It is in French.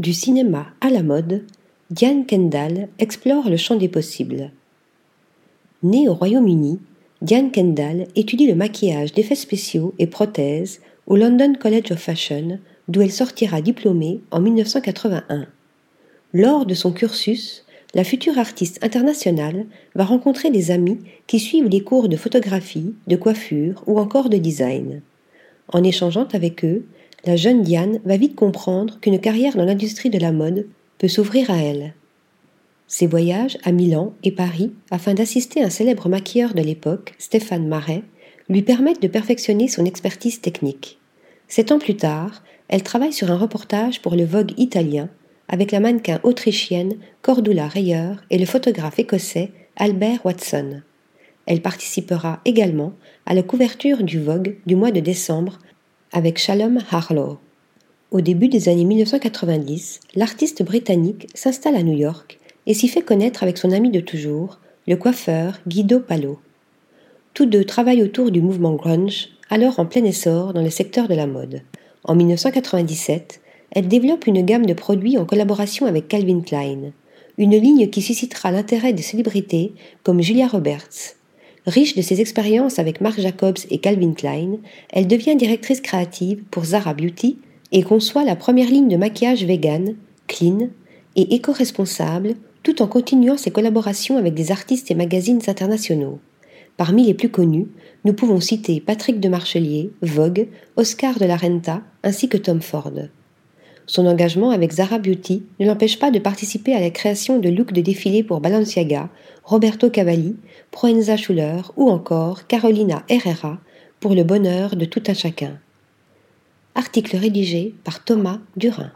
Du cinéma à la mode, Diane Kendall explore le champ des possibles. Née au Royaume-Uni, Diane Kendall étudie le maquillage d'effets spéciaux et prothèses au London College of Fashion, d'où elle sortira diplômée en 1981. Lors de son cursus, la future artiste internationale va rencontrer des amis qui suivent les cours de photographie, de coiffure ou encore de design. En échangeant avec eux, la jeune Diane va vite comprendre qu'une carrière dans l'industrie de la mode peut s'ouvrir à elle. Ses voyages à Milan et Paris afin d'assister un célèbre maquilleur de l'époque, Stéphane Marais, lui permettent de perfectionner son expertise technique. Sept ans plus tard, elle travaille sur un reportage pour le Vogue italien avec la mannequin autrichienne Cordula Reyer et le photographe écossais Albert Watson. Elle participera également à la couverture du Vogue du mois de décembre avec Shalom Harlow. Au début des années 1990, l'artiste britannique s'installe à New York et s'y fait connaître avec son ami de toujours, le coiffeur Guido Palo. Tous deux travaillent autour du mouvement grunge, alors en plein essor dans le secteur de la mode. En 1997, elle développe une gamme de produits en collaboration avec Calvin Klein, une ligne qui suscitera l'intérêt des célébrités comme Julia Roberts, Riche de ses expériences avec Marc Jacobs et Calvin Klein, elle devient directrice créative pour Zara Beauty et conçoit la première ligne de maquillage vegan, clean et éco-responsable, tout en continuant ses collaborations avec des artistes et magazines internationaux. Parmi les plus connus, nous pouvons citer Patrick de Marchelier, Vogue, Oscar de la Renta ainsi que Tom Ford. Son engagement avec Zara Beauty ne l'empêche pas de participer à la création de looks de défilé pour Balenciaga, Roberto Cavalli, Proenza Schuller ou encore Carolina Herrera pour le bonheur de tout un chacun. Article rédigé par Thomas Durin.